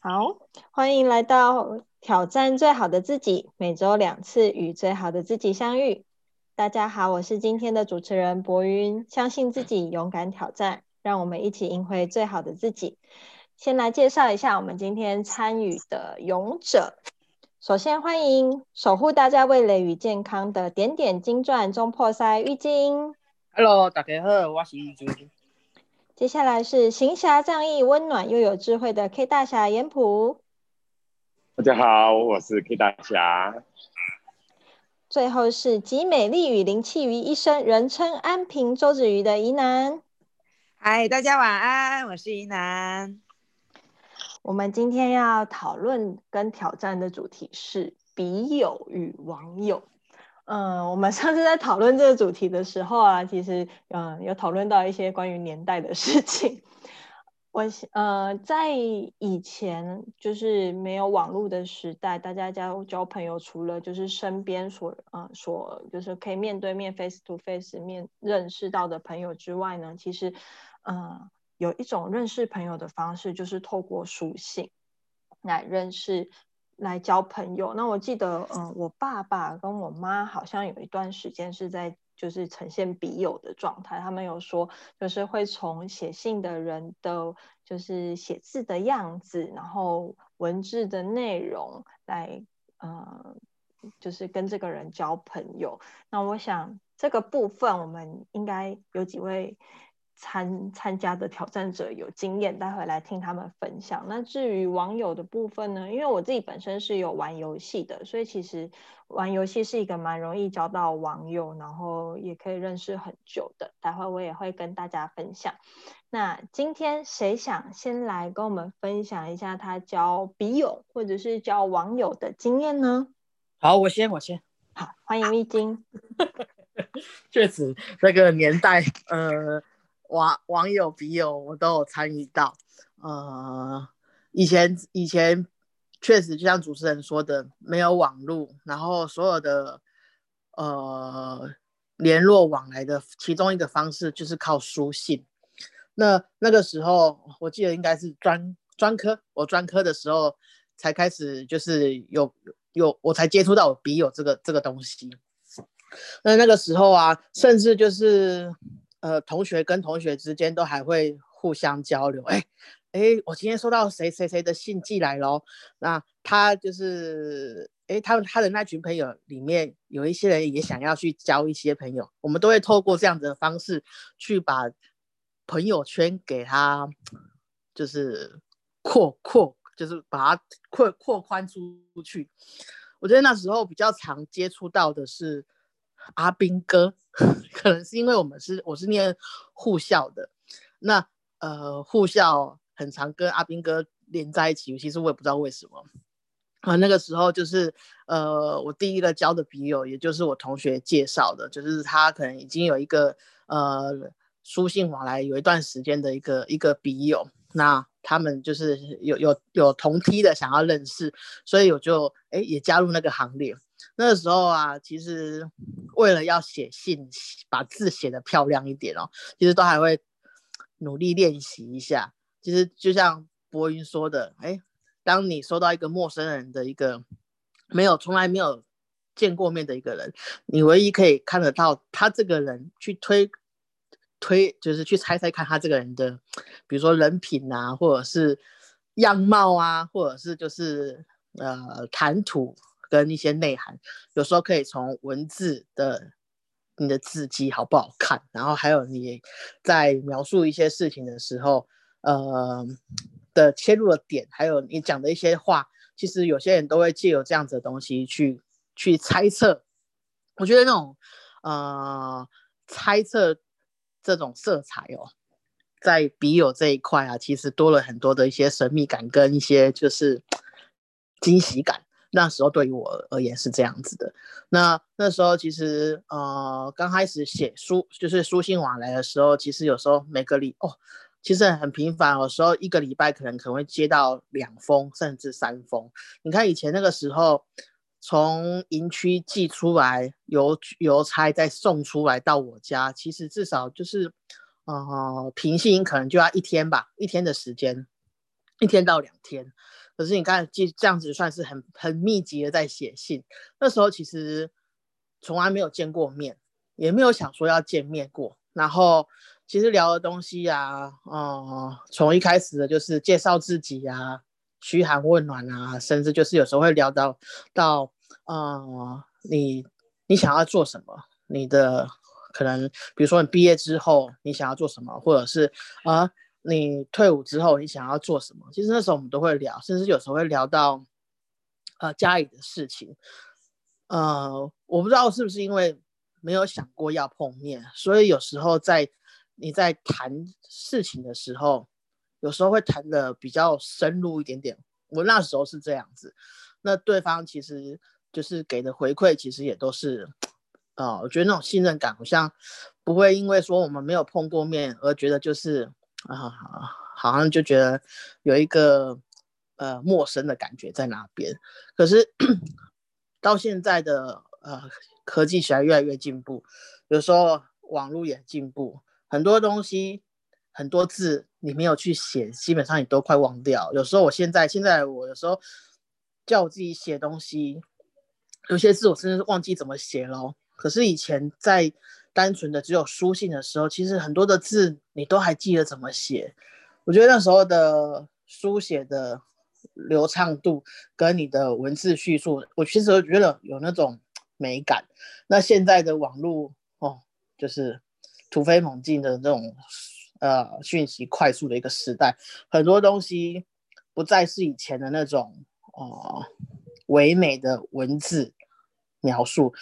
好，欢迎来到挑战最好的自己，每周两次与最好的自己相遇。大家好，我是今天的主持人博云，相信自己，勇敢挑战，让我们一起赢回最好的自己。先来介绍一下我们今天参与的勇者。首先欢迎守护大家味蕾与健康的点点金钻中破塞玉晶。Hello，大家好，我是玉晶。接下来是行侠仗义、温暖又有智慧的 K 大侠严普。大家好，我是 K 大侠。最后是集美丽与灵气于一身，人称安平周子瑜的宜南。嗨，大家晚安，我是宜南。我们今天要讨论跟挑战的主题是笔友与网友。嗯，我们上次在讨论这个主题的时候啊，其实嗯有讨论到一些关于年代的事情。我呃在以前就是没有网络的时代，大家交交朋友，除了就是身边所呃所就是可以面对面 face to face 面认识到的朋友之外呢，其实嗯有一种认识朋友的方式，就是透过书信来认识。来交朋友，那我记得，嗯，我爸爸跟我妈好像有一段时间是在就是呈现笔友的状态。他们有说，就是会从写信的人的，就是写字的样子，然后文字的内容来，呃，就是跟这个人交朋友。那我想这个部分，我们应该有几位。参参加的挑战者有经验，待会来听他们分享。那至于网友的部分呢？因为我自己本身是有玩游戏的，所以其实玩游戏是一个蛮容易交到网友，然后也可以认识很久的。待会我也会跟大家分享。那今天谁想先来跟我们分享一下他交笔友或者是交网友的经验呢？好，我先，我先。好，欢迎蜜晶。确实，那个年代，呃。网网友笔友我都有参与到，呃，以前以前确实就像主持人说的，没有网络，然后所有的呃联络往来的其中一个方式就是靠书信。那那个时候我记得应该是专专科，我专科的时候才开始就是有有我才接触到笔友这个这个东西。那那个时候啊，甚至就是。呃，同学跟同学之间都还会互相交流。哎，哎，我今天收到谁谁谁的信寄来喽。那他就是，哎，他他的那群朋友里面有一些人也想要去交一些朋友，我们都会透过这样子的方式去把朋友圈给他，就是扩扩，就是把它扩扩宽出去。我觉得那时候比较常接触到的是。阿兵哥，可能是因为我们是我是念护校的，那呃护校很常跟阿兵哥连在一起，其实我也不知道为什么啊。那个时候就是呃我第一个交的笔友，也就是我同学介绍的，就是他可能已经有一个呃书信往来有一段时间的一个一个笔友，那他们就是有有有同梯的想要认识，所以我就哎也加入那个行列。那时候啊，其实为了要写信，把字写得漂亮一点哦，其实都还会努力练习一下。其实就像博云说的，哎，当你收到一个陌生人的一个没有从来没有见过面的一个人，你唯一可以看得到他这个人去推推，就是去猜猜看他这个人的，比如说人品啊，或者是样貌啊，或者是就是呃谈吐。跟一些内涵，有时候可以从文字的你的字迹好不好看，然后还有你在描述一些事情的时候，呃的切入的点，还有你讲的一些话，其实有些人都会借由这样子的东西去去猜测。我觉得那种呃猜测这种色彩哦，在笔友这一块啊，其实多了很多的一些神秘感跟一些就是惊喜感。那时候对于我而言是这样子的。那那时候其实呃刚开始写书就是书信往来的时候，其实有时候每个礼哦，其实很频繁，有时候一个礼拜可能可能会接到两封甚至三封。你看以前那个时候，从营区寄出来邮邮差再送出来到我家，其实至少就是呃平信可能就要一天吧，一天的时间。一天到两天。可是你看，这这样子算是很很密集的在写信。那时候其实从来没有见过面，也没有想说要见面过。然后其实聊的东西呀，嗯，从一开始的就是介绍自己呀，嘘寒问暖啊，甚至就是有时候会聊到到，嗯，你你想要做什么？你的可能比如说你毕业之后你想要做什么，或者是啊。你退伍之后，你想要做什么？其实那时候我们都会聊，甚至有时候会聊到，呃，家里的事情。呃，我不知道是不是因为没有想过要碰面，所以有时候在你在谈事情的时候，有时候会谈的比较深入一点点。我那时候是这样子，那对方其实就是给的回馈，其实也都是，呃，我觉得那种信任感好像不会因为说我们没有碰过面而觉得就是。啊，好像就觉得有一个呃陌生的感觉在那边。可是到现在的呃科技起来越来越进步，有时候网络也进步，很多东西很多字你没有去写，基本上你都快忘掉。有时候我现在现在我有时候叫我自己写东西，有些字我真的是忘记怎么写了。可是以前在单纯的只有书信的时候，其实很多的字你都还记得怎么写。我觉得那时候的书写的流畅度跟你的文字叙述，我其实觉得有那种美感。那现在的网络哦，就是突飞猛进的这种呃讯息快速的一个时代，很多东西不再是以前的那种哦唯美的文字描述。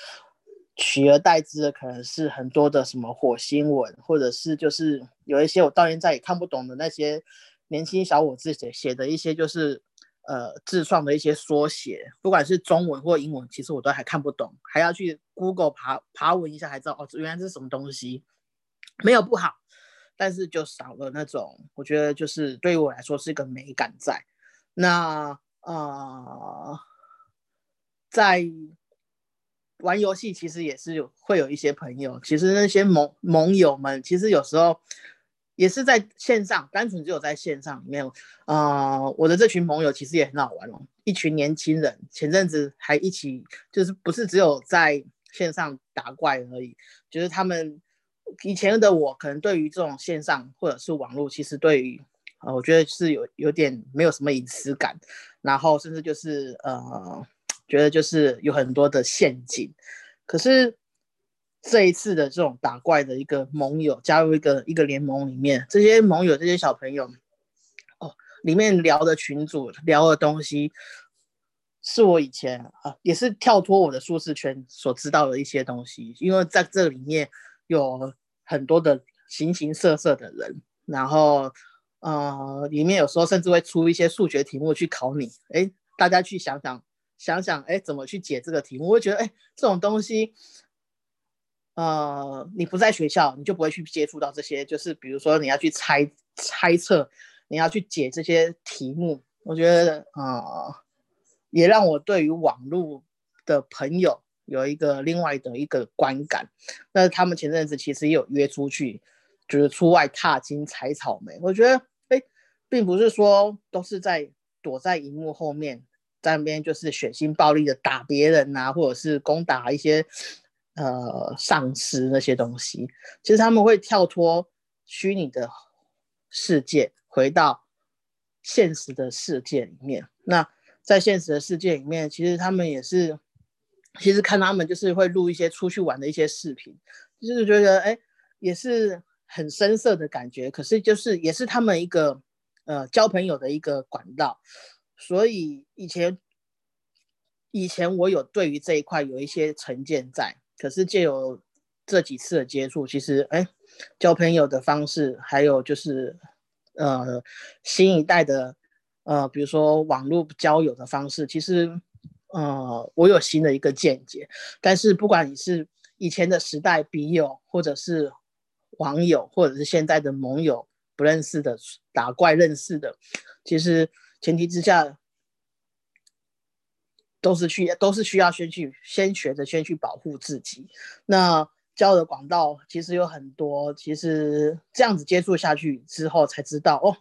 取而代之的可能是很多的什么火星文，或者是就是有一些我到现在也看不懂的那些年轻小伙子写写的一些就是呃自创的一些缩写，不管是中文或英文，其实我都还看不懂，还要去 Google 爬爬文一下才知道哦，原来是什么东西。没有不好，但是就少了那种，我觉得就是对于我来说是一个美感在。那呃，在。玩游戏其实也是有会有一些朋友，其实那些盟盟友们，其实有时候也是在线上，单纯只有在线上里面。呃，我的这群盟友其实也很好玩哦，一群年轻人，前阵子还一起，就是不是只有在线上打怪而已，就是他们以前的我，可能对于这种线上或者是网络，其实对于呃，我觉得是有有点没有什么隐私感，然后甚至就是呃。觉得就是有很多的陷阱，可是这一次的这种打怪的一个盟友加入一个一个联盟里面，这些盟友这些小朋友，哦，里面聊的群主聊的东西，是我以前啊也是跳脱我的舒适圈所知道的一些东西，因为在这里面有很多的形形色色的人，然后呃里面有时候甚至会出一些数学题目去考你，哎，大家去想想。想想，哎，怎么去解这个题目？我会觉得，哎，这种东西，呃，你不在学校，你就不会去接触到这些。就是比如说，你要去猜猜测，你要去解这些题目。我觉得，啊，也让我对于网络的朋友有一个另外的一个观感。那他们前阵子其实也有约出去，就是出外踏青、采草莓。我觉得，哎，并不是说都是在躲在荧幕后面。在那边就是血腥暴力的打别人呐，或者是攻打一些呃丧尸那些东西。其实他们会跳脱虚拟的世界，回到现实的世界里面。那在现实的世界里面，其实他们也是，其实看他们就是会录一些出去玩的一些视频，就是觉得哎，也是很深色的感觉。可是就是也是他们一个呃交朋友的一个管道。所以以前，以前我有对于这一块有一些成见在，可是借由这几次的接触，其实哎，交朋友的方式，还有就是呃新一代的呃，比如说网络交友的方式，其实呃我有新的一个见解。但是不管你是以前的时代笔友，或者是网友，或者是现在的盟友，不认识的打怪认识的，其实。前提之下，都是去都是需要先去先学着先去保护自己。那交的管道其实有很多，其实这样子接触下去之后才知道哦，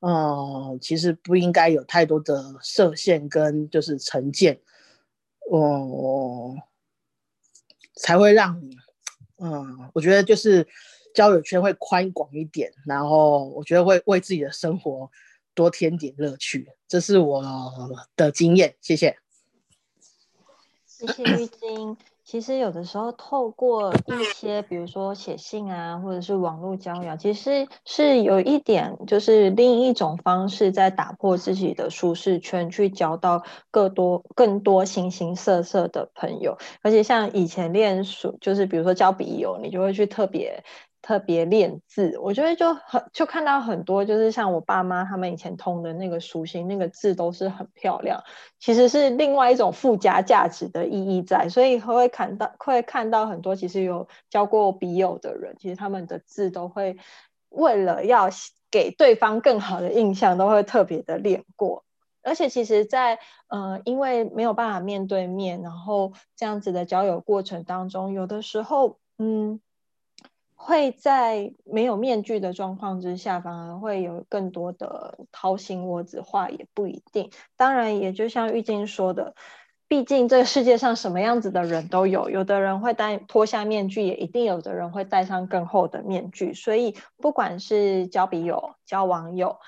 嗯，其实不应该有太多的设限跟就是成见，哦，才会让你，嗯，我觉得就是交友圈会宽广一点，然后我觉得会为自己的生活多添点乐趣，这是我的经验，谢谢。谢谢玉晶。其实有的时候透过一些，比如说写信啊，或者是网络交友，其实是有一点，就是另一种方式，在打破自己的舒适圈，去交到更多、更多形形色色的朋友。而且像以前练书，就是比如说交笔友，你就会去特别。特别练字，我觉得就很就看到很多，就是像我爸妈他们以前通的那个书信，那个字都是很漂亮，其实是另外一种附加价值的意义在，所以会看到会看到很多其实有交过笔友的人，其实他们的字都会为了要给对方更好的印象，都会特别的练过，而且其实，在呃因为没有办法面对面，然后这样子的交友过程当中，有的时候嗯。会在没有面具的状况之下，反而会有更多的掏心窝子话，也不一定。当然，也就像玉晶说的，毕竟这个世界上什么样子的人都有，有的人会戴脱下面具，也一定有的人会戴上更厚的面具。所以，不管是交笔友、交网友，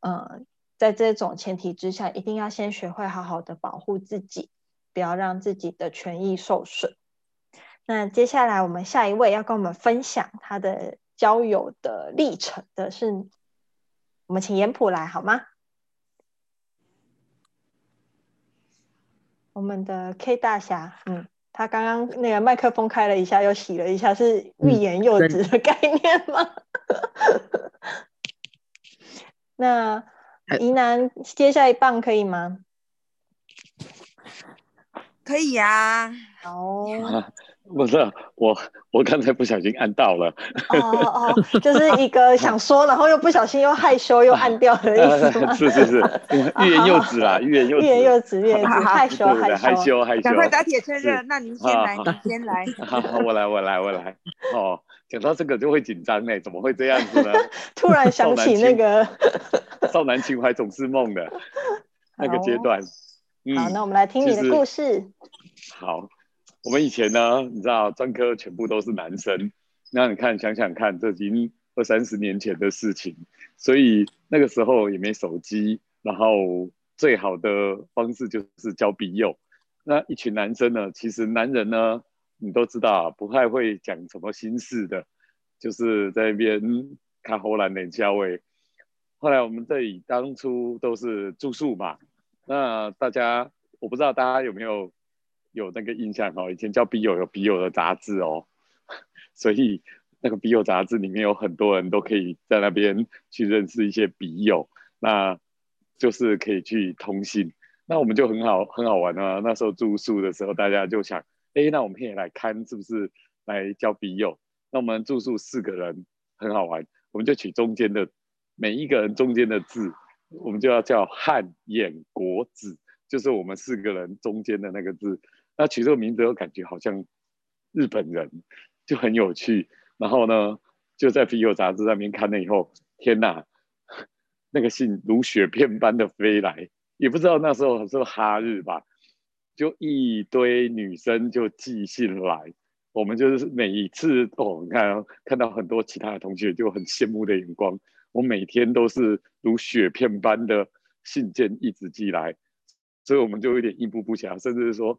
嗯，在这种前提之下，一定要先学会好好的保护自己，不要让自己的权益受损。那接下来我们下一位要跟我们分享他的交友的历程的是，我们请严普来好吗？我们的 K 大侠，嗯，他刚刚那个麦克风开了一下，又洗了一下，是欲言又止的概念吗？那宜南接下一棒可以吗？可以呀，好。不是我，我刚才不小心按到了。哦哦，就是一个 想说，然后又不小心又害羞又按掉的意思是是 是，欲言又止啦，欲言又止，欲言又止，欲言又止，害羞害羞害羞。赶快打铁趁热，那您先来，您先来。好，我来，我来，我来。哦，讲到这个就会紧张呢，怎么会这样子呢？突然想起那个少男情怀总是梦的那个阶段。好，那我们来听你的故事。好。我们以前呢，你知道专科全部都是男生，那你看想想看，这已经二三十年前的事情，所以那个时候也没手机，然后最好的方式就是交笔友。那一群男生呢，其实男人呢，你都知道不太会讲什么心事的，就是在那边看荷兰冷笑味。后来我们这里当初都是住宿嘛，那大家我不知道大家有没有。有那个印象哦，以前叫笔友有笔友的杂志哦，所以那个笔友杂志里面有很多人都可以在那边去认识一些笔友，那就是可以去通信。那我们就很好很好玩啊。那时候住宿的时候，大家就想，哎，那我们可以来看是不是来交笔友？那我们住宿四个人很好玩，我们就取中间的每一个人中间的字，我们就要叫汉眼国子，就是我们四个人中间的那个字。那取这个名字，我感觉好像日本人，就很有趣。然后呢，就在《啤酒杂志》上面看了以后，天哪，那个信如雪片般的飞来，也不知道那时候是哈日吧，就一堆女生就寄信来。我们就是每一次哦，你看看到很多其他的同学就很羡慕的眼光。我每天都是如雪片般的信件一直寄来，所以我们就有点应付不暇，甚至是说。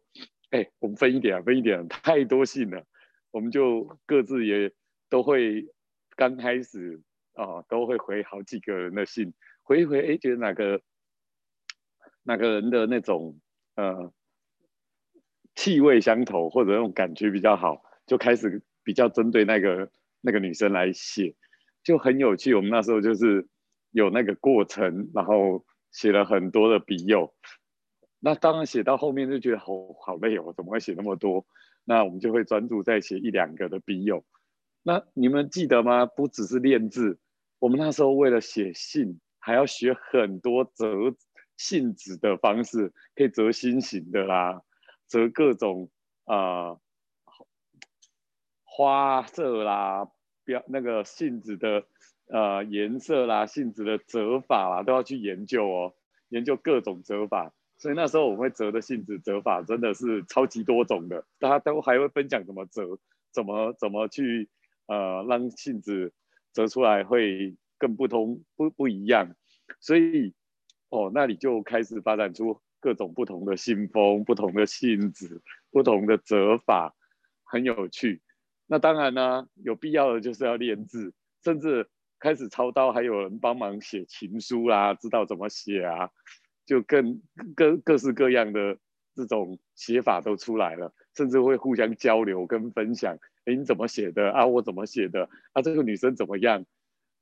哎，我们分一点，分一点，太多信了，我们就各自也都会刚开始啊，都会回好几个人的信，回一回，哎，觉得哪个哪个人的那种呃气味相投，或者那种感觉比较好，就开始比较针对那个那个女生来写，就很有趣。我们那时候就是有那个过程，然后写了很多的笔友。那当然写到后面就觉得好好累哦，怎么会写那么多？那我们就会专注在写一两个的笔友。那你们记得吗？不只是练字，我们那时候为了写信，还要学很多折信纸的方式，可以折心形的啦，折各种啊花色啦，标那个信纸的呃颜色啦、信纸的折法啦，都要去研究哦，研究各种折法。所以那时候我们会折的信纸折法真的是超级多种的，大家都还会分享怎么折，怎么怎么去呃让信纸折出来会更不同不不一样。所以哦，那里就开始发展出各种不同的信封、不同的信纸、不同的折法，很有趣。那当然呢，有必要的就是要练字，甚至开始操刀，还有人帮忙写情书啦，知道怎么写啊，就更各各式各样的这种写法都出来了，甚至会互相交流跟分享。哎，你怎么写的啊？我怎么写的啊？这个女生怎么样？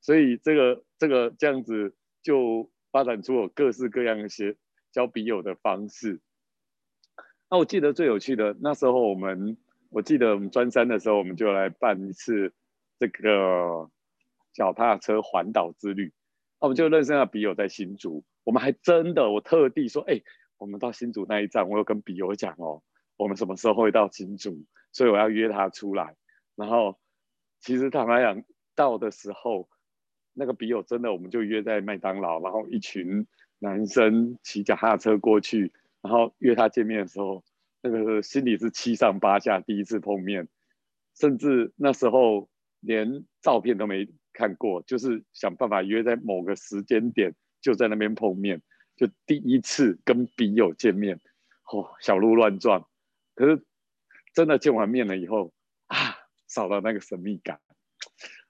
所以这个这个这样子就发展出了各式各样的写交笔友的方式。那我记得最有趣的那时候我们。我记得我们专三的时候，我们就来办一次这个脚踏车环岛之旅。那我们就认识了笔友在新竹，我们还真的，我特地说，哎，我们到新竹那一站，我有跟笔友讲哦，我们什么时候会到新竹，所以我要约他出来。然后其实坦白讲，到的时候，那个笔友真的，我们就约在麦当劳，然后一群男生骑脚踏车过去，然后约他见面的时候。那个心里是七上八下，第一次碰面，甚至那时候连照片都没看过，就是想办法约在某个时间点就在那边碰面，就第一次跟笔友见面，哦，小鹿乱撞。可是真的见完面了以后啊，少了那个神秘感，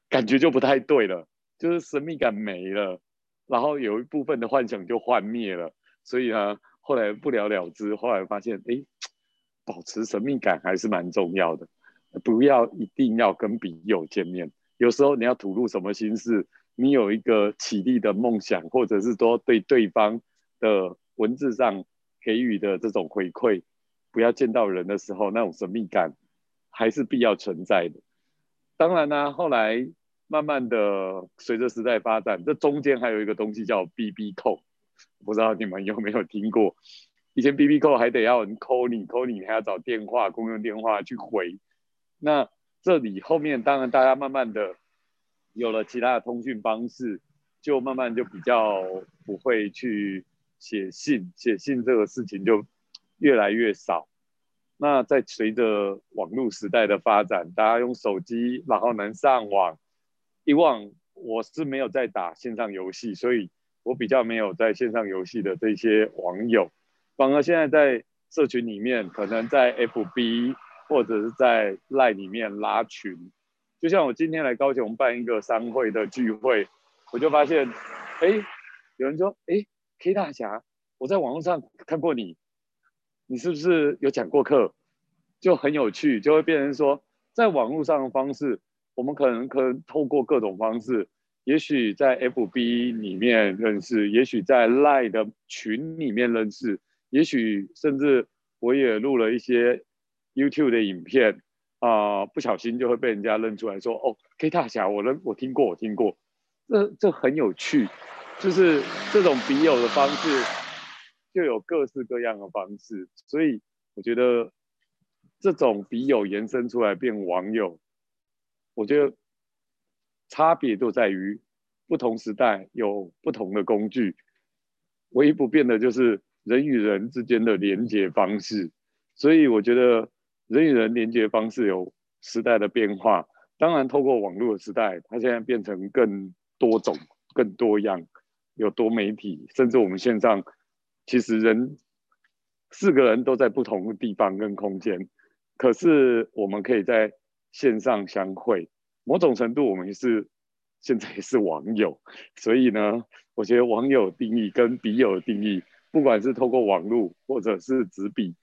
感觉就不太对了，就是神秘感没了，然后有一部分的幻想就幻灭了，所以呢，后来不了了之。后来发现，哎。保持神秘感还是蛮重要的，不要一定要跟笔友见面。有时候你要吐露什么心事，你有一个起立的梦想，或者是说对对方的文字上给予的这种回馈，不要见到人的时候那种神秘感还是必要存在的。当然呢，后来慢慢的随着时代发展，这中间还有一个东西叫 B B 扣，不知道你们有没有听过？以前 B B 扣还得要人 call 你，call 你还要找电话，公用电话去回。那这里后面当然大家慢慢的有了其他的通讯方式，就慢慢就比较不会去写信，写信这个事情就越来越少。那在随着网络时代的发展，大家用手机，然后能上网。以往我是没有在打线上游戏，所以我比较没有在线上游戏的这些网友。反而现在在社群里面，可能在 FB 或者是在 Line 里面拉群，就像我今天来高雄办一个商会的聚会，我就发现，哎，有人说，哎，K 大侠，我在网络上看过你，你是不是有讲过课？就很有趣，就会变成说，在网络上的方式，我们可能可能透过各种方式，也许在 FB 里面认识，也许在 Line 的群里面认识。也许甚至我也录了一些 YouTube 的影片啊，不小心就会被人家认出来说：“哦，K 大侠，我认我听过，我听过。”这这很有趣，就是这种笔友的方式，就有各式各样的方式。所以我觉得这种笔友延伸出来变网友，我觉得差别都在于不同时代有不同的工具，唯一不变的就是。人与人之间的连接方式，所以我觉得人与人连接方式有时代的变化。当然，透过网络的时代，它现在变成更多种、更多样，有多媒体，甚至我们线上，其实人四个人都在不同的地方跟空间，可是我们可以在线上相会。某种程度，我们是现在也是网友。所以呢，我觉得网友定义跟笔友的定义。不管是透过网络或者是纸笔，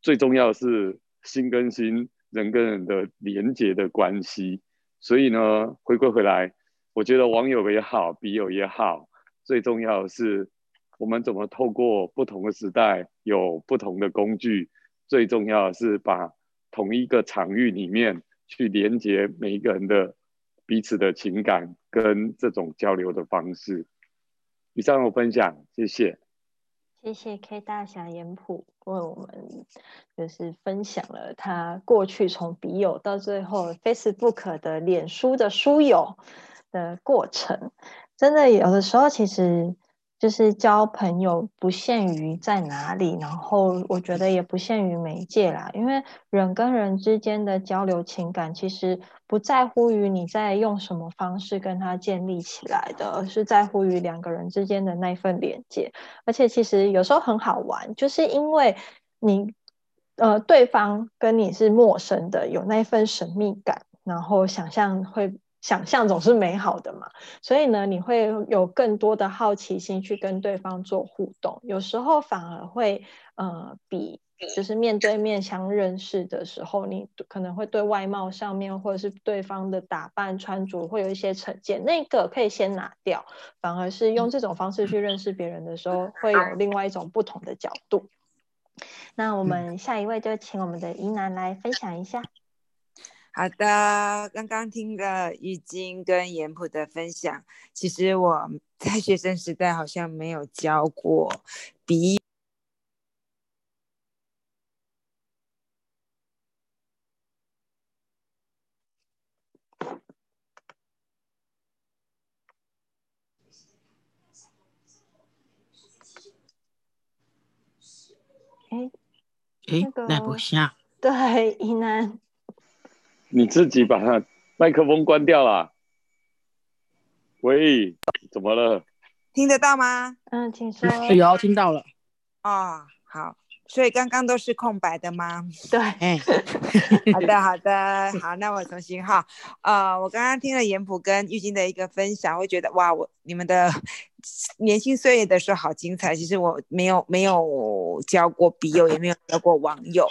最重要是心跟心、人跟人的连接的关系。所以呢，回归回来，我觉得网友也好，笔友也好，最重要的是我们怎么透过不同的时代，有不同的工具。最重要的是把同一个场域里面去连接每一个人的彼此的情感跟这种交流的方式。以上我分享，谢谢。谢谢 K 大侠言普为我们就是分享了他过去从笔友到最后 Facebook 的脸书的书友的过程。真的有的时候，其实就是交朋友不限于在哪里，然后我觉得也不限于媒介啦。因为人跟人之间的交流情感，其实不在乎于你在用什么方式跟他建立起来的，而是在乎于两个人之间的那份连接。而且其实有时候很好玩，就是因为你呃对方跟你是陌生的，有那份神秘感，然后想象会。想象总是美好的嘛，所以呢，你会有更多的好奇心去跟对方做互动，有时候反而会呃比就是面对面相认识的时候，你可能会对外貌上面或者是对方的打扮穿着会有一些成见，那个可以先拿掉，反而是用这种方式去认识别人的时候，会有另外一种不同的角度。那我们下一位就请我们的怡南来分享一下。好的，刚刚听了玉晶跟严普的分享，其实我在学生时代好像没有教过笔。哎，哎，那不像。对，宜南。你自己把它麦克风关掉了。喂，怎么了？听得到吗？嗯，请说。有听到了。哦，好。所以刚刚都是空白的吗？对。好的，好的，好。那我重新哈。呃，我刚刚听了严普跟玉晶的一个分享，会觉得哇，我你们的年轻岁月的时候好精彩。其实我没有没有交过笔友，也没有交过网友。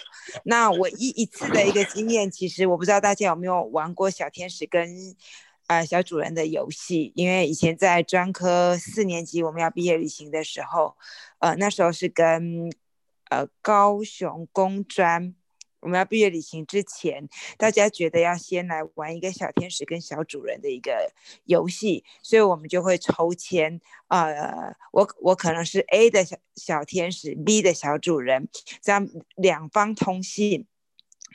那我一一次的一个经验，其实我不知道大家有没有玩过小天使跟呃小主人的游戏。因为以前在专科四年级我们要毕业旅行的时候，呃，那时候是跟。呃，高雄工专，我们要毕业旅行之前，大家觉得要先来玩一个小天使跟小主人的一个游戏，所以我们就会抽签。呃，我我可能是 A 的小小天使，B 的小主人，这样两方通信。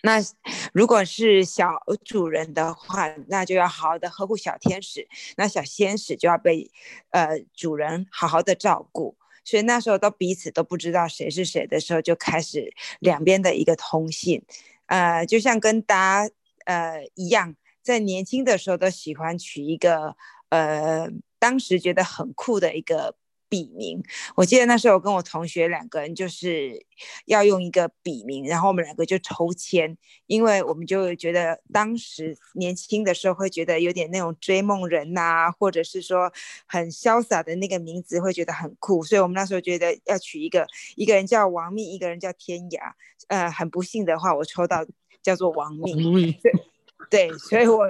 那如果是小主人的话，那就要好好的呵护小天使，那小天使就要被呃主人好好的照顾。所以那时候都彼此都不知道谁是谁的时候，就开始两边的一个通信，呃，就像跟大家呃一样，在年轻的时候都喜欢取一个呃，当时觉得很酷的一个。笔名，我记得那时候我跟我同学两个人就是要用一个笔名，然后我们两个就抽签，因为我们就觉得当时年轻的时候会觉得有点那种追梦人呐，或者是说很潇洒的那个名字会觉得很酷，所以我们那时候觉得要取一个，一个人叫王命，一个人叫天涯。呃，很不幸的话，我抽到叫做王命，对，所以我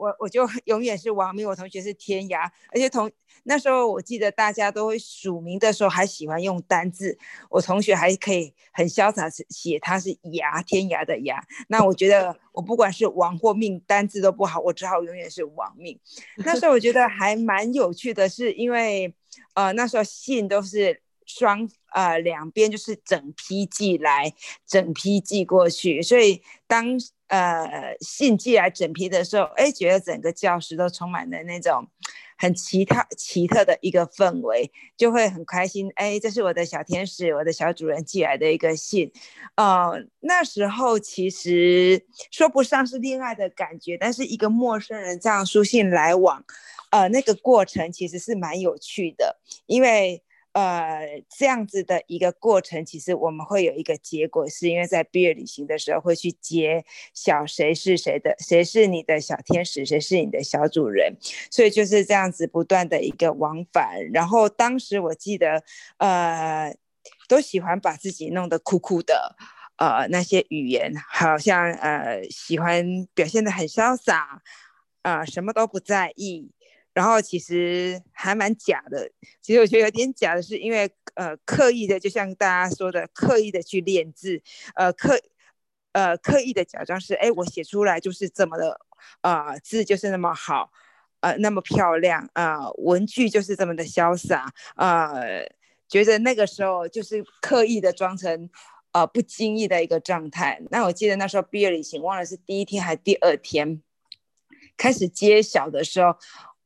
我我就 永远是王命，我同学是天涯，而且同。那时候我记得大家都会署名的时候还喜欢用单字，我同学还可以很潇洒写他是牙天涯的牙。那我觉得我不管是王或命，单字都不好，我只好永远是王命。那时候我觉得还蛮有趣的，是因为呃那时候信都是双呃两边就是整批寄来，整批寄过去，所以当呃信寄来整批的时候，哎觉得整个教室都充满了那种。很奇特奇特的一个氛围，就会很开心。哎，这是我的小天使，我的小主人寄来的一个信。呃，那时候其实说不上是恋爱的感觉，但是一个陌生人这样书信来往，呃，那个过程其实是蛮有趣的，因为。呃，这样子的一个过程，其实我们会有一个结果，是因为在毕业旅行的时候会去揭晓谁是谁的，谁是你的小天使，谁是你的小主人，所以就是这样子不断的一个往返。然后当时我记得，呃，都喜欢把自己弄得酷酷的，呃，那些语言好像呃喜欢表现的很潇洒，啊，什么都不在意。然后其实还蛮假的，其实我觉得有点假的是，因为呃刻意的，就像大家说的，刻意的去练字，呃刻呃刻意的假装是，哎，我写出来就是这么的，啊字就是那么好，呃那么漂亮啊，文具就是这么的潇洒啊，觉得那个时候就是刻意的装成呃不经意的一个状态。那我记得那时候毕业旅行，忘了是第一天还是第二天。开始揭晓的时候，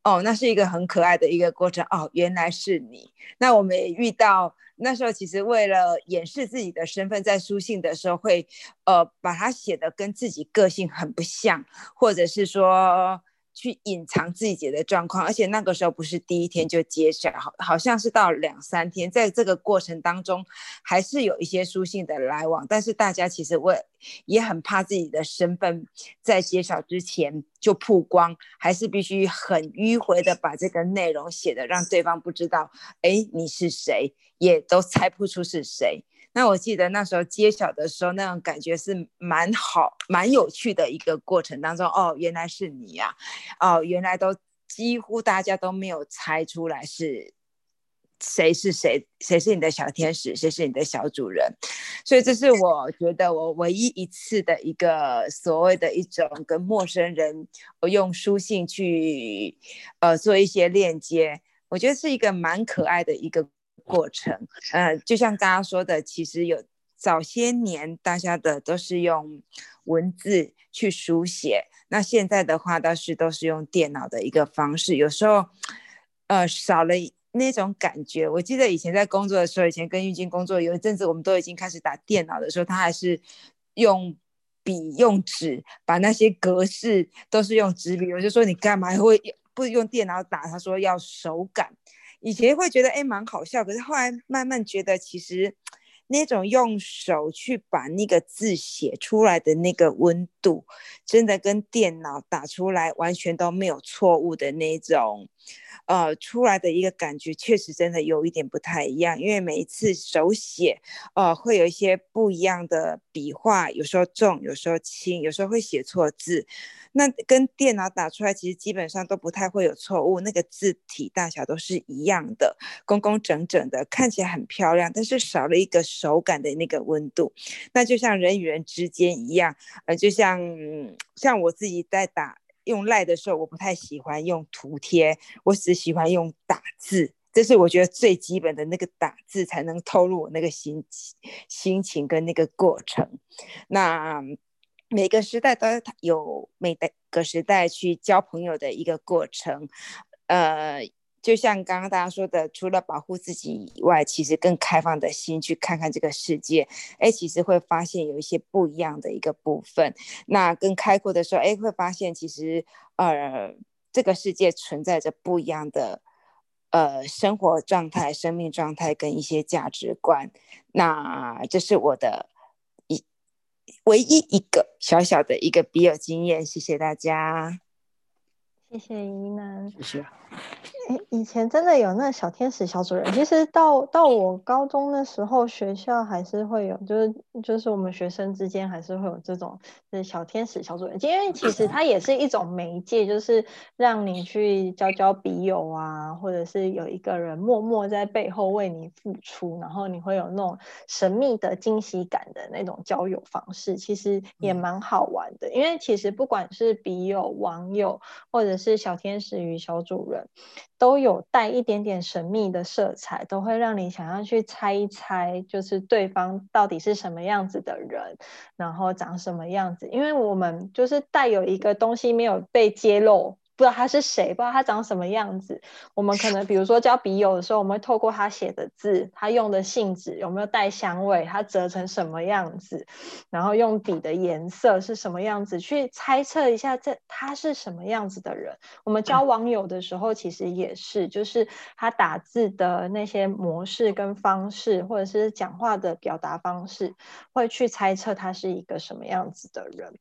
哦，那是一个很可爱的一个过程。哦，原来是你。那我们也遇到那时候，其实为了掩饰自己的身份，在书信的时候会，呃，把它写的跟自己个性很不像，或者是说。去隐藏自己的状况，而且那个时候不是第一天就揭晓，好好像是到两三天，在这个过程当中，还是有一些书信的来往，但是大家其实为也很怕自己的身份在揭晓之前就曝光，还是必须很迂回的把这个内容写的让对方不知道，哎，你是谁，也都猜不出是谁。那我记得那时候揭晓的时候，那种感觉是蛮好、蛮有趣的一个过程当中。哦，原来是你呀！哦，原来都几乎大家都没有猜出来是谁是谁，谁是你的小天使，谁是你的小主人。所以这是我觉得我唯一一次的一个所谓的一种跟陌生人用书信去呃做一些链接，我觉得是一个蛮可爱的一个。过程，呃，就像刚刚说的，其实有早些年大家的都是用文字去书写，那现在的话倒是都是用电脑的一个方式，有时候，呃，少了那种感觉。我记得以前在工作的时候，以前跟玉晶工作有一阵子，我们都已经开始打电脑的时候，他还是用笔用纸，把那些格式都是用纸笔。我就说你干嘛会不用电脑打？他说要手感。以前会觉得哎蛮好笑，可是后来慢慢觉得其实 那种用手去把那个字写出来的那个温度，真的跟电脑打出来完全都没有错误的那种。呃，出来的一个感觉确实真的有一点不太一样，因为每一次手写，呃，会有一些不一样的笔画，有时候重，有时候轻，有时候会写错字。那跟电脑打出来，其实基本上都不太会有错误，那个字体大小都是一样的，工工整整的，看起来很漂亮，但是少了一个手感的那个温度。那就像人与人之间一样，呃，就像嗯像我自己在打。用赖的时候，我不太喜欢用图贴，我只喜欢用打字，这是我觉得最基本的那个打字才能透露我那个心心情跟那个过程。那每个时代都有每个时代去交朋友的一个过程，呃。就像刚刚大家说的，除了保护自己以外，其实更开放的心去看看这个世界，哎，其实会发现有一些不一样的一个部分。那更开阔的时候，哎，会发现其实呃，这个世界存在着不一样的呃生活状态、生命状态跟一些价值观。那这是我的一唯一一个小小的一个笔友经验，谢谢大家。谢谢怡南。谢谢。哎，以前真的有那小天使小主人。其实到到我高中的时候，学校还是会有，就是就是我们学生之间还是会有这种就是小天使小主人。因为其实它也是一种媒介，就是让你去交交笔友啊，或者是有一个人默默在背后为你付出，然后你会有那种神秘的惊喜感的那种交友方式，其实也蛮好玩的。因为其实不管是笔友、网友，或者是是小天使与小主人。都有带一点点神秘的色彩，都会让你想要去猜一猜，就是对方到底是什么样子的人，然后长什么样子。因为我们就是带有一个东西没有被揭露。不知道他是谁，不知道他长什么样子。我们可能比如说交笔友的时候，我们会透过他写的字，他用的信纸有没有带香味，他折成什么样子，然后用笔的颜色是什么样子，去猜测一下这他是什么样子的人。我们交网友的时候，其实也是，就是他打字的那些模式跟方式，或者是讲话的表达方式，会去猜测他是一个什么样子的人。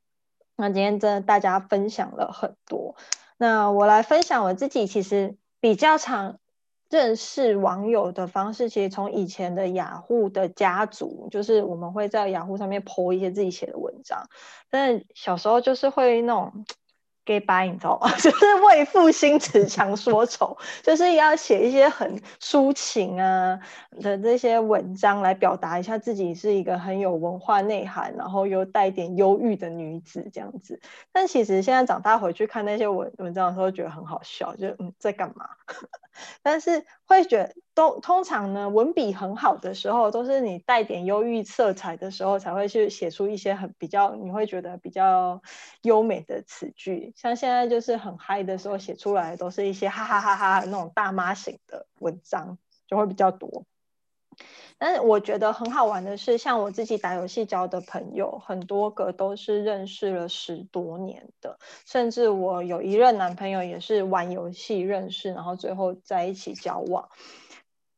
那今天真的大家分享了很多。那我来分享我自己，其实比较常认识网友的方式，其实从以前的雅虎的家族，就是我们会在雅虎上面 po 一些自己写的文章，但小时候就是会那种。给白，你知道吗？就是为赋新词强说愁，就是要写一些很抒情啊的这些文章来表达一下自己是一个很有文化内涵，然后又带点忧郁的女子这样子。但其实现在长大回去看那些文文章的时候，觉得很好笑，就嗯在干嘛？但是会觉得都通常呢，文笔很好的时候，都是你带点忧郁色彩的时候，才会去写出一些很比较，你会觉得比较优美的词句。像现在就是很嗨的时候，写出来都是一些哈哈哈哈那种大妈型的文章，就会比较多。但是我觉得很好玩的是，像我自己打游戏交的朋友，很多个都是认识了十多年的，甚至我有一任男朋友也是玩游戏认识，然后最后在一起交往。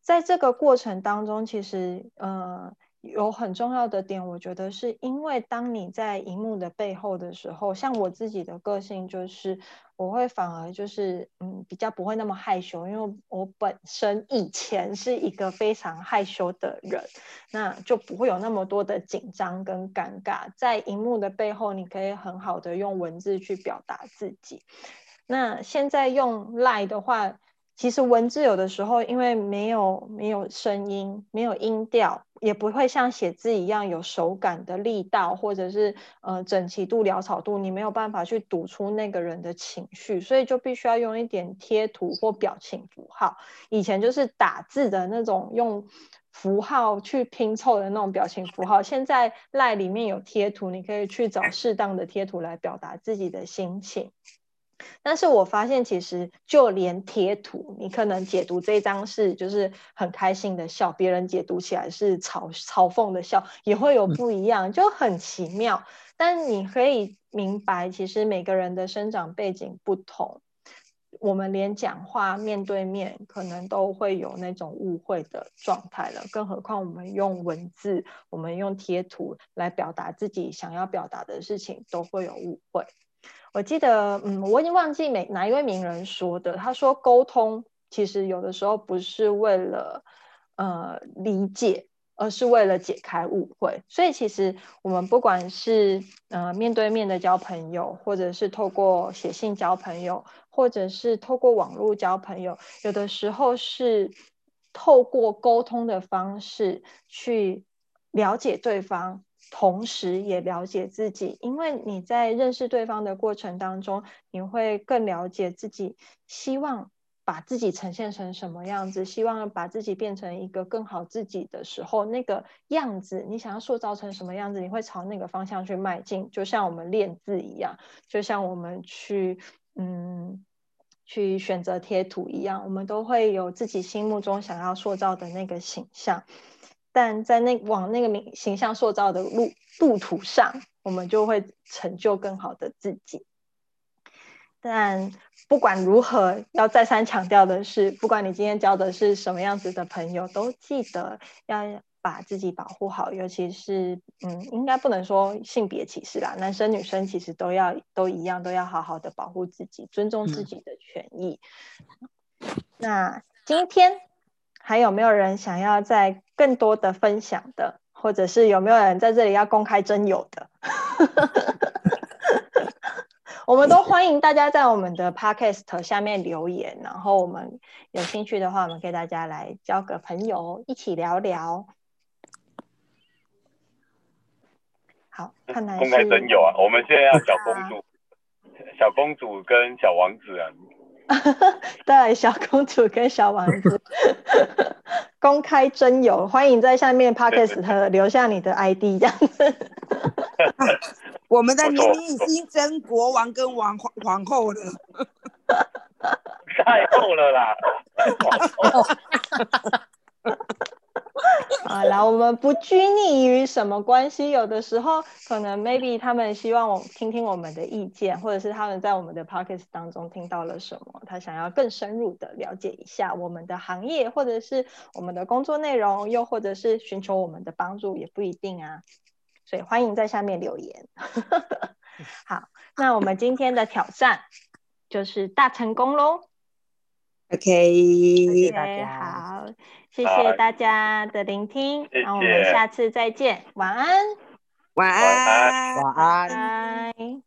在这个过程当中，其实呃有很重要的点，我觉得是因为当你在荧幕的背后的时候，像我自己的个性就是，我会反而就是嗯比较不会那么害羞，因为我本身以前是一个非常害羞的人，那就不会有那么多的紧张跟尴尬。在荧幕的背后，你可以很好的用文字去表达自己。那现在用赖的话。其实文字有的时候，因为没有没有声音，没有音调，也不会像写字一样有手感的力道，或者是呃整齐度、潦草度，你没有办法去读出那个人的情绪，所以就必须要用一点贴图或表情符号。以前就是打字的那种，用符号去拼凑的那种表情符号，现在赖里面有贴图，你可以去找适当的贴图来表达自己的心情。但是我发现，其实就连贴图，你可能解读这张是就是很开心的笑，别人解读起来是嘲嘲讽的笑，也会有不一样，就很奇妙。但你可以明白，其实每个人的生长背景不同，我们连讲话面对面可能都会有那种误会的状态了，更何况我们用文字，我们用贴图来表达自己想要表达的事情，都会有误会。我记得，嗯，我已经忘记哪哪一位名人说的。他说，沟通其实有的时候不是为了呃理解，而是为了解开误会。所以，其实我们不管是呃面对面的交朋友，或者是透过写信交朋友，或者是透过网络交朋友，有的时候是透过沟通的方式去了解对方。同时也了解自己，因为你在认识对方的过程当中，你会更了解自己，希望把自己呈现成什么样子，希望把自己变成一个更好自己的时候，那个样子，你想要塑造成什么样子，你会朝那个方向去迈进。就像我们练字一样，就像我们去嗯去选择贴图一样，我们都会有自己心目中想要塑造的那个形象。但在那往那个名形象塑造的路路途上，我们就会成就更好的自己。但不管如何，要再三强调的是，不管你今天交的是什么样子的朋友，都记得要把自己保护好。尤其是，嗯，应该不能说性别歧视啦，男生女生其实都要都一样，都要好好的保护自己，尊重自己的权益。那今天。还有没有人想要再更多的分享的，或者是有没有人在这里要公开真友的？我们都欢迎大家在我们的 podcast 下面留言，然后我们有兴趣的话，我们给大家来交个朋友，一起聊聊。好，看来公开真有啊！我们现在要小公主、小公主跟小王子啊。对，小公主跟小王子 公开征友，欢迎在下面 podcast 留下你的 ID，这样子。我们的年龄已经争国王跟王皇皇后了，太后了啦。好 了，我们不拘泥于什么关系，有的时候可能 maybe 他们希望我听听我们的意见，或者是他们在我们的 podcast 当中听到了什么，他想要更深入的了解一下我们的行业，或者是我们的工作内容，又或者是寻求我们的帮助，也不一定啊。所以欢迎在下面留言。好，那我们今天的挑战就是大成功喽。OK，谢谢大家。好，谢谢大家的聆听，那我们下次再见，晚安，晚安，晚安。